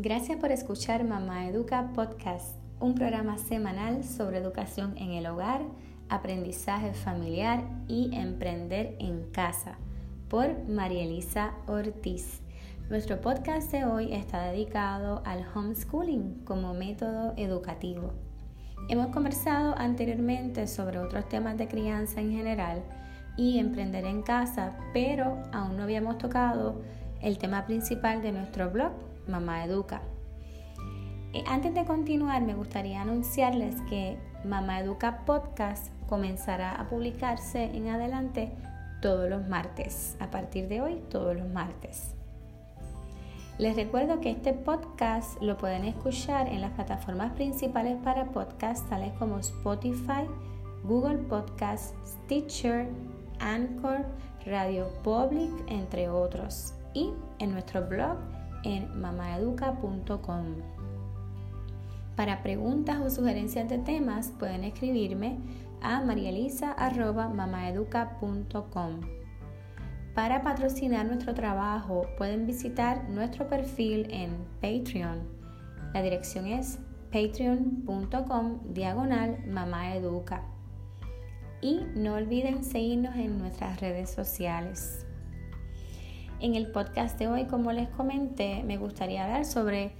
Gracias por escuchar Mamá Educa Podcast, un programa semanal sobre educación en el hogar, aprendizaje familiar y emprender en casa, por María Elisa Ortiz. Nuestro podcast de hoy está dedicado al homeschooling como método educativo. Hemos conversado anteriormente sobre otros temas de crianza en general y emprender en casa, pero aún no habíamos tocado el tema principal de nuestro blog, Mamá Educa. Eh, antes de continuar, me gustaría anunciarles que Mamá Educa Podcast comenzará a publicarse en adelante todos los martes, a partir de hoy todos los martes. Les recuerdo que este podcast lo pueden escuchar en las plataformas principales para podcast tales como Spotify, Google Podcast, Stitcher, Anchor, Radio Public, entre otros, y en nuestro blog en mamaeduca.com. Para preguntas o sugerencias de temas pueden escribirme a marielisa.mamaeduca.com. Para patrocinar nuestro trabajo pueden visitar nuestro perfil en Patreon. La dirección es patreon.com diagonal mamaeduca. Y no olviden seguirnos en nuestras redes sociales. En el podcast de hoy, como les comenté, me gustaría hablar sobre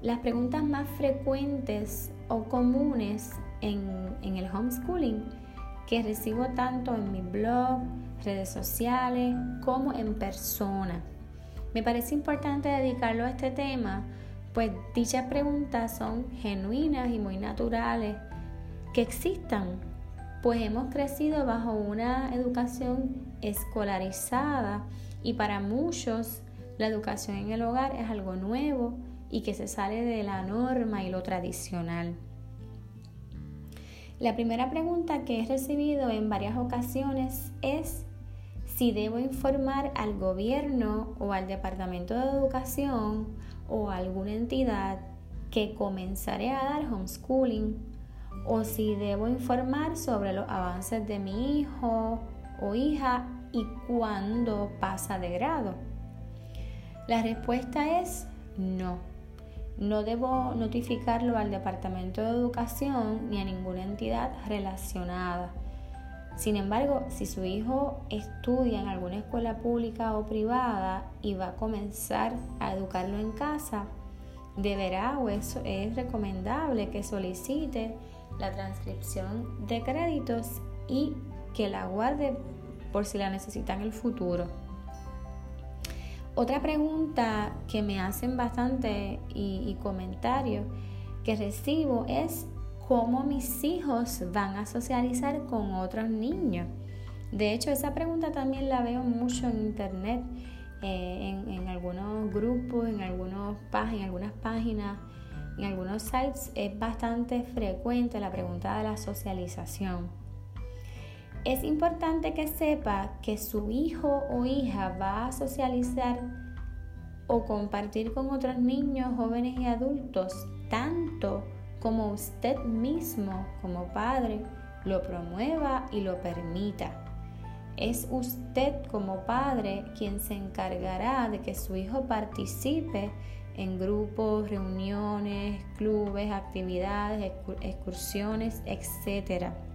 las preguntas más frecuentes o comunes en, el homeschooling que recibo tanto en mi blog, redes sociales como en persona. Me parece importante dedicarlo a este tema, pues dichas preguntas son genuinas y muy naturales que existan, pues hemos crecido bajo una educación escolarizada y para muchos la educación en el hogar es algo nuevo y que se sale de la norma y lo tradicional. La primera pregunta que he recibido en varias ocasiones es si debo informar al gobierno o al Departamento de Educación o a alguna entidad que comenzaré a dar homeschooling o si debo informar sobre los avances de mi hijo o hija y cuándo pasa de grado. La respuesta es no no debo notificarlo al Departamento de Educación ni a ninguna entidad relacionada. Sin embargo, si su hijo estudia en alguna escuela pública o privada y va a comenzar a educarlo en casa, deberá o es, es recomendable que solicite la transcripción de créditos y que la guarde por si la necesita en el futuro. Otra pregunta que me hacen bastante y, comentarios que recibo es cómo mis hijos van a socializar con otros niños. De hecho, esa pregunta también la veo mucho en internet, eh, en, algunos grupos, en, algunos, en algunas páginas, en algunos sites. Es bastante frecuente la pregunta de la socialización. Es importante que sepa que su hijo o hija va a socializar o compartir con otros niños, jóvenes y adultos, tanto como usted mismo como padre lo promueva y lo permita. Es usted como padre quien se encargará de que su hijo participe en grupos, reuniones, clubes, actividades, excursiones, etc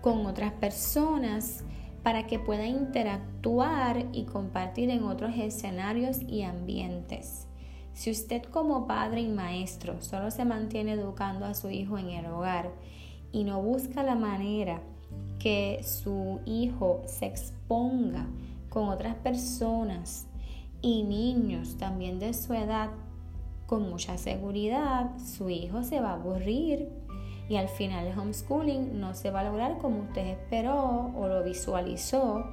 con otras personas para que pueda interactuar y compartir en otros escenarios y ambientes. Si usted como padre y maestro solo se mantiene educando a su hijo en el hogar y no busca la manera que su hijo se exponga con otras personas y niños también de su edad, con mucha seguridad su hijo se va a aburrir y al final el homeschooling no se va a lograr como usted esperó o lo visualizó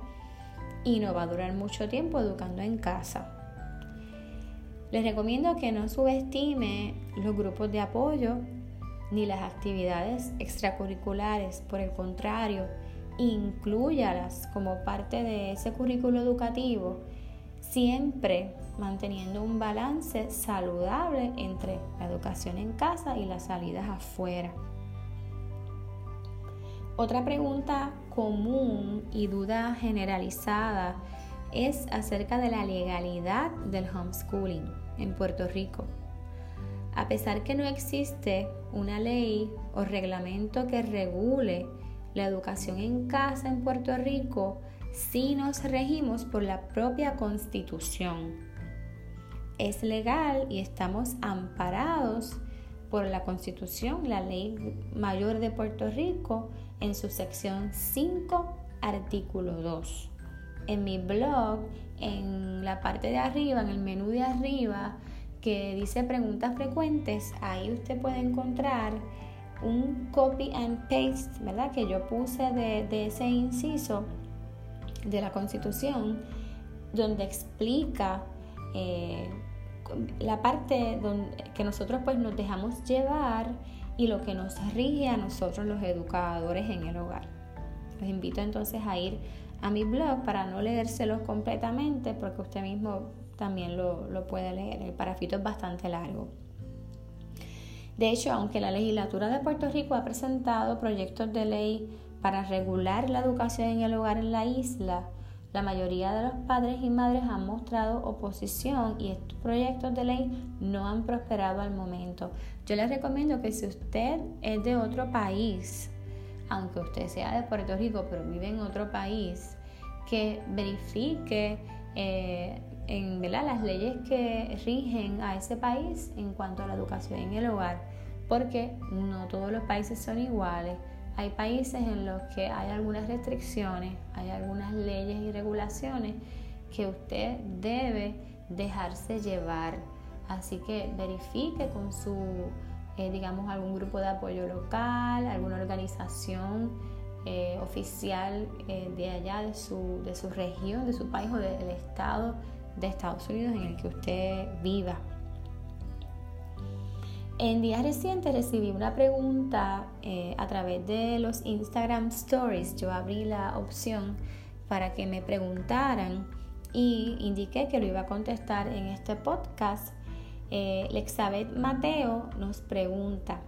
y no va a durar mucho tiempo educando en casa. Les recomiendo que no subestime los grupos de apoyo ni las actividades extracurriculares, por el contrario, incluyalas como parte de ese currículo educativo, siempre manteniendo un balance saludable entre la educación en casa y las salidas afuera. Otra pregunta común y duda generalizada es acerca de la legalidad del homeschooling en Puerto Rico. A pesar que no existe una ley o reglamento que regule la educación en casa en Puerto Rico, sí nos regimos por la propia constitución. Es legal y estamos amparados por la constitución, la ley mayor de Puerto Rico, en su sección 5, artículo 2. En mi blog, en la parte de arriba, en el menú de arriba, que dice preguntas frecuentes, ahí usted puede encontrar un copy and paste, ¿verdad? Que yo puse de, ese inciso de la Constitución, donde explica eh, la parte donde, que nosotros pues nos dejamos llevar y lo que nos rige a nosotros los educadores en el hogar. Los invito entonces a ir a mi blog para no leérselos completamente porque usted mismo también lo, lo puede leer. El parafito es bastante largo. De hecho, aunque la legislatura de Puerto Rico ha presentado proyectos de ley para regular la educación en el hogar en la isla, la mayoría de los padres y madres han mostrado oposición y estos proyectos de ley no han prosperado al momento. Yo les recomiendo que si usted es de otro país, aunque usted sea de Puerto Rico pero vive en otro país, que verifique eh, en las leyes que rigen a ese país en cuanto a la educación en el hogar, porque no todos los países son iguales. Hay países en los que hay algunas restricciones, hay algunas leyes y regulaciones que usted debe dejarse llevar. Así que verifique con su, eh, digamos, algún grupo de apoyo local, alguna organización eh, oficial eh, de allá, de su, de su región, de su país o del estado de Estados Unidos en el que usted viva. En días recientes recibí una pregunta eh, a través de los Instagram Stories. Yo abrí la opción para que me preguntaran y indiqué que lo iba a contestar en este podcast. Eh, Lexabeth Mateo nos pregunta,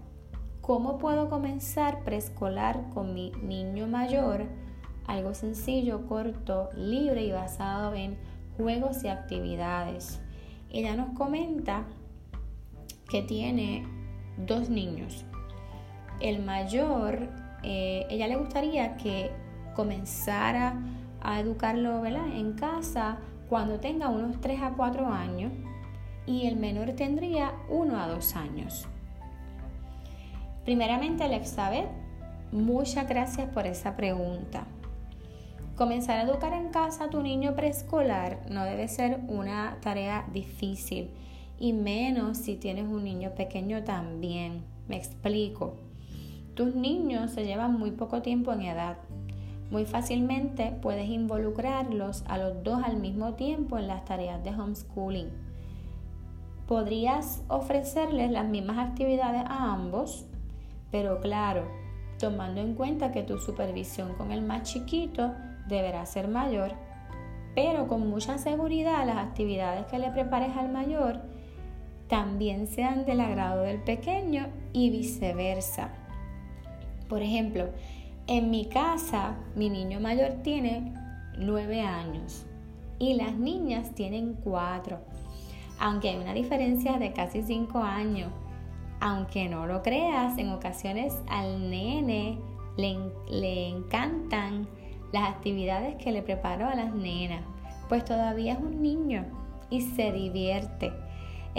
¿cómo puedo comenzar preescolar con mi niño mayor? Algo sencillo, corto, libre y basado en juegos y actividades. Ella nos comenta que tiene dos niños. El mayor, eh, ella le gustaría que comenzara a educarlo en casa cuando tenga unos 3 a 4 años y el menor tendría 1 a 2 años. Primeramente, Elizabeth, muchas gracias por esa pregunta. Comenzar a educar en casa a tu niño preescolar no debe ser una tarea difícil y menos si tienes un niño pequeño también. Me explico. Tus niños se llevan muy poco tiempo en edad. Muy fácilmente puedes involucrarlos a los dos al mismo tiempo en las tareas de homeschooling. Podrías ofrecerles las mismas actividades a ambos, pero claro, tomando en cuenta que tu supervisión con el más chiquito deberá ser mayor, pero con mucha seguridad las actividades que le prepares al mayor también sean del agrado del pequeño y viceversa. Por ejemplo, en mi casa mi niño mayor tiene 9 años y las niñas tienen 4, aunque hay una diferencia de casi 5 años. Aunque no lo creas, en ocasiones al nene le, le encantan las actividades que le preparo a las nenas, pues todavía es un niño y se divierte.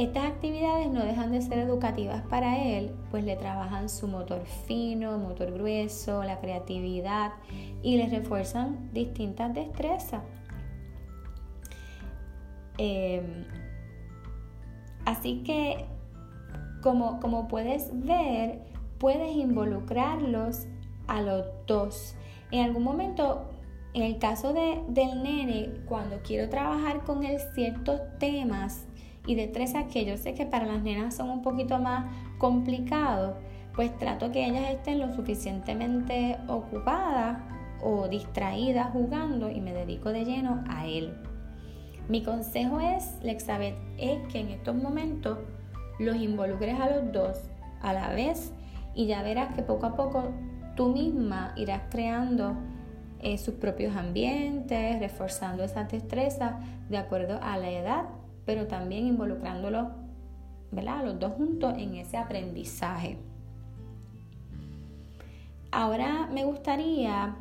Estas actividades no dejan de ser educativas para él, pues le trabajan su motor fino, motor grueso, la creatividad y le refuerzan distintas destrezas. Em, así que, como, como puedes ver, puedes involucrarlos a los dos en algún momento, en el caso de, del nene, cuando quiero trabajar con él ciertos temas y destrezas que yo sé que para las nenas son un poquito más complicados, pues trato que ellas estén lo suficientemente ocupadas o distraídas jugando y me dedico de lleno a él. Mi consejo es, Lexabeth, es que en estos momentos los involucres a los dos a la vez y ya verás que poco a poco tú misma irás creando eh, sus propios ambientes, reforzando esas destrezas de acuerdo a la edad, pero también involucrándolos, ¿verdad? Los dos juntos en ese aprendizaje. Ahora me gustaría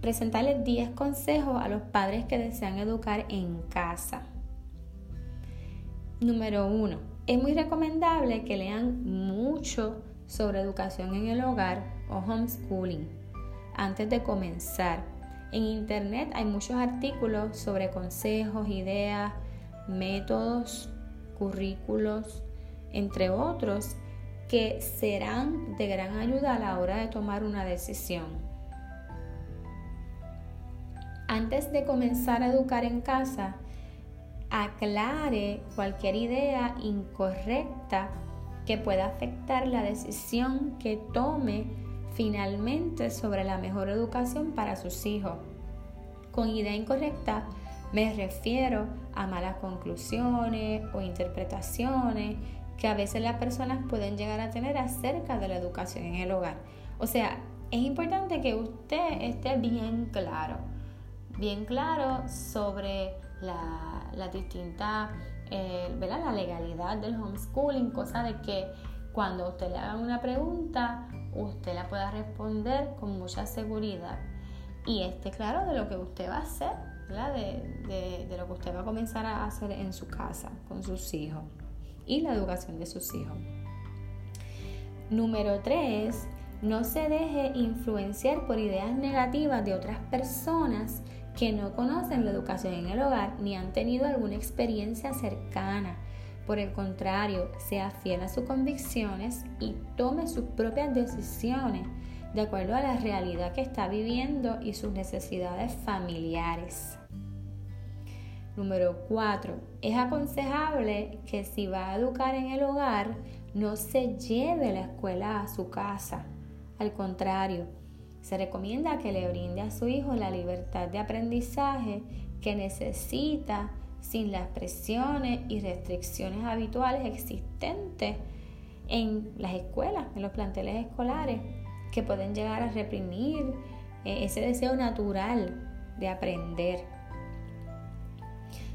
presentarles 10 consejos a los padres que desean educar en casa. Número 1. Es muy recomendable que lean mucho sobre educación en el hogar o homeschooling antes de comenzar. En internet hay muchos artículos sobre consejos, ideas, métodos, currículos, entre otros, que serán de gran ayuda a la hora de tomar una decisión. Antes de comenzar a educar en casa, aclare cualquier idea incorrecta que pueda afectar la decisión que tome finalmente sobre la mejor educación para sus hijos. Con idea incorrecta me refiero a malas conclusiones o interpretaciones que a veces las personas pueden llegar a tener acerca de la educación en el hogar. O sea, es importante que usted esté bien claro, bien claro sobre la, la distinta, eh, la legalidad del homeschooling, cosa de que cuando usted le haga una pregunta, usted la pueda responder con mucha seguridad. Y esté claro de lo que usted va a hacer, de, lo que usted va a comenzar a hacer en su casa con sus hijos y la educación de sus hijos. Número 3. No se deje influenciar por ideas negativas de otras personas que no conocen la educación en el hogar ni han tenido alguna experiencia cercana. Por el contrario, sea fiel a sus convicciones y tome sus propias decisiones de acuerdo a la realidad que está viviendo y sus necesidades familiares. Número 4. Es aconsejable que si va a educar en el hogar, no se lleve la escuela a su casa. Al contrario, se recomienda que le brinde a su hijo la libertad de aprendizaje que necesita sin las presiones y restricciones habituales existentes en las escuelas, en los planteles escolares, que pueden llegar a reprimir eh, ese deseo natural de aprender.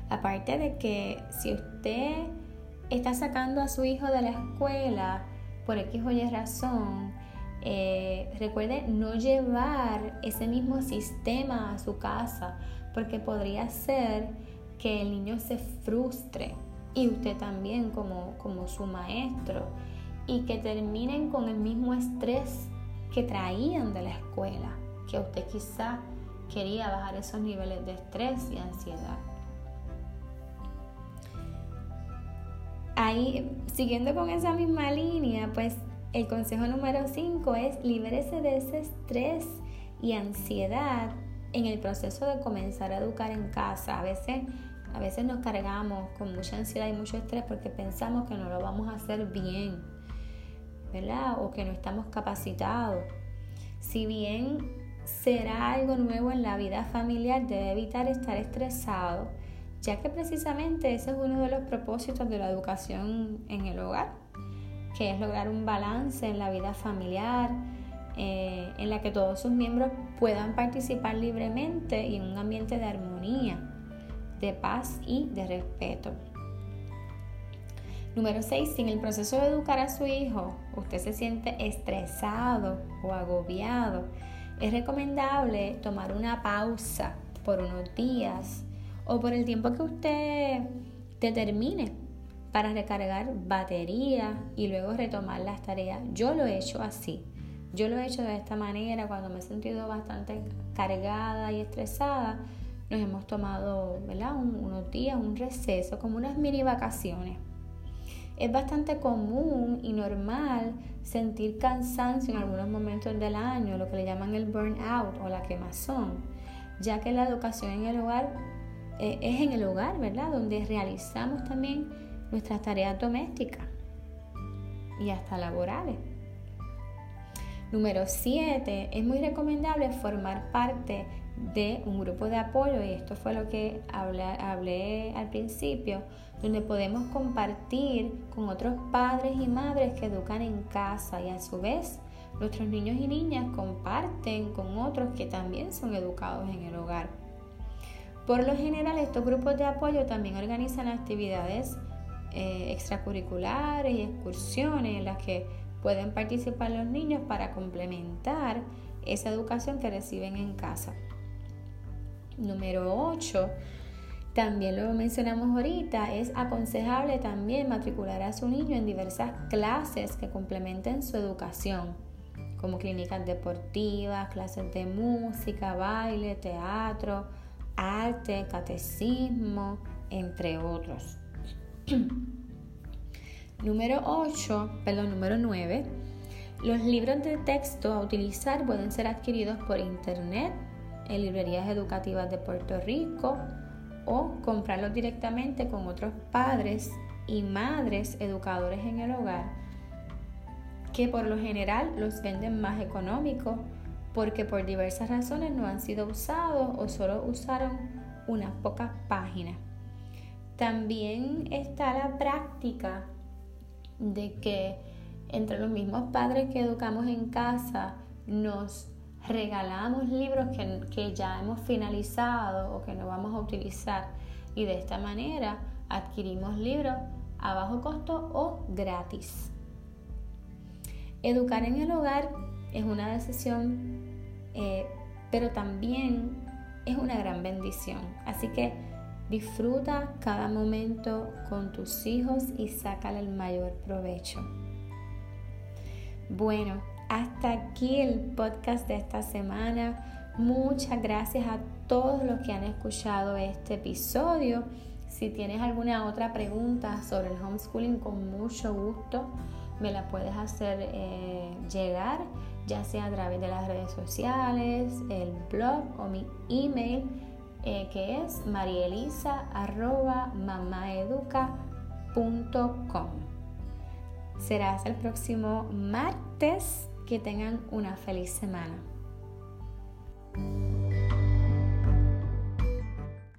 Aparte de que si usted está sacando a su hijo de la escuela por X o Y razón, eh, recuerde no llevar ese mismo sistema a su casa, porque podría ser que el niño se frustre y usted también como, como su maestro y que terminen con el mismo estrés que traían de la escuela, que usted quizá quería bajar esos niveles de estrés y ansiedad. Ahí, siguiendo con esa misma línea, pues el consejo número 5 es libérese de ese estrés y ansiedad en el proceso de comenzar a educar en casa. A veces, a veces nos cargamos con mucha ansiedad y mucho estrés porque pensamos que no lo vamos a hacer bien, ¿verdad? O que no estamos capacitados. Si bien será algo nuevo en la vida familiar, debe evitar estar estresado ya que precisamente ese es uno de los propósitos de la educación en el hogar, que es lograr un balance en la vida familiar, eh, en la que todos sus miembros puedan participar libremente y en un ambiente de armonía, de paz y de respeto. Número 6. Si en el proceso de educar a su hijo usted se siente estresado o agobiado, es recomendable tomar una pausa por unos días o por el tiempo que usted determine para recargar batería y luego retomar las tareas. Yo lo he hecho así. Yo lo he hecho de esta manera cuando me he sentido bastante cargada y estresada. Nos hemos tomado unos días, un receso, como unas mini vacaciones. Es bastante común y normal sentir cansancio en algunos momentos del año, lo que le llaman el burnout o la quemazón, ya que la educación en el hogar eh, es en el hogar, ¿verdad? Donde realizamos también nuestras tareas domésticas y hasta laborales. Número 7. Es muy recomendable formar parte de un grupo de apoyo y esto fue lo que hablé, hablé al principio, donde podemos compartir con otros padres y madres que educan en casa y a su vez nuestros niños y niñas comparten con otros que también son educados en el hogar. Por lo general, estos grupos de apoyo también organizan actividades eh, extracurriculares y excursiones en las que pueden participar los niños para complementar esa educación que reciben en casa. Número 8. También lo mencionamos ahorita, es aconsejable también matricular a su niño en diversas clases que complementen su educación, como clínicas deportivas, clases de música, baile, teatro, arte, catecismo, entre otros. número 8, perdón, número 9. Los libros de texto a utilizar pueden ser adquiridos por internet en librerías educativas de Puerto Rico o comprarlos directamente con otros padres y madres educadores en el hogar que por lo general los venden más económicos porque por diversas razones no han sido usados o solo usaron unas pocas páginas. También está la práctica de que entre los mismos padres que educamos en casa nos regalamos libros que, ya hemos finalizado o que no vamos a utilizar y de esta manera adquirimos libros a bajo costo o gratis. Educar en el hogar es una decisión, eh, pero también es una gran bendición. Así que disfruta cada momento con tus hijos y sácale el mayor provecho. Bueno, hasta aquí el podcast de esta semana. Muchas gracias a todos los que han escuchado este episodio. Si tienes alguna otra pregunta sobre el homeschooling, con mucho gusto me la puedes hacer eh, llegar, ya sea a través de las redes sociales, el blog o mi email, eh, que es marielisa.mamaeduca.com. Será hasta el próximo martes. Que tengan una feliz semana.